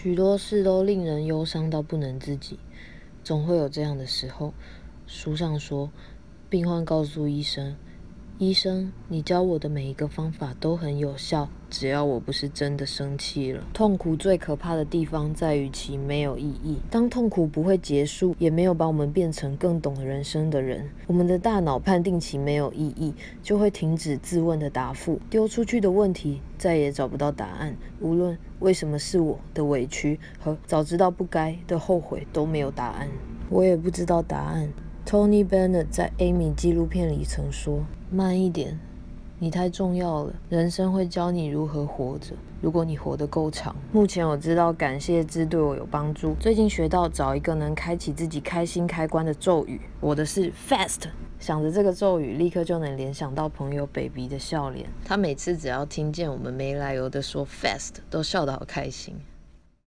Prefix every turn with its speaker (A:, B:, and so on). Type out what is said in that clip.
A: 许多事都令人忧伤到不能自己，总会有这样的时候。书上说，病患告诉医生。医生，你教我的每一个方法都很有效，只要我不是真的生气了。痛苦最可怕的地方在于其没有意义。当痛苦不会结束，也没有把我们变成更懂人生的人，我们的大脑判定其没有意义，就会停止自问的答复，丢出去的问题再也找不到答案。无论为什么是我的委屈和早知道不该的后悔都没有答案，我也不知道答案。Tony Bennett 在《Amy》纪录片里曾说：“慢一点，你太重要了。人生会教你如何活着，如果你活得够长。”目前我知道感谢之对我有帮助。最近学到找一个能开启自己开心开关的咒语，我的是 Fast。想着这个咒语，立刻就能联想到朋友 Baby 的笑脸。他每次只要听见我们没来由的说 Fast，都笑得好开心。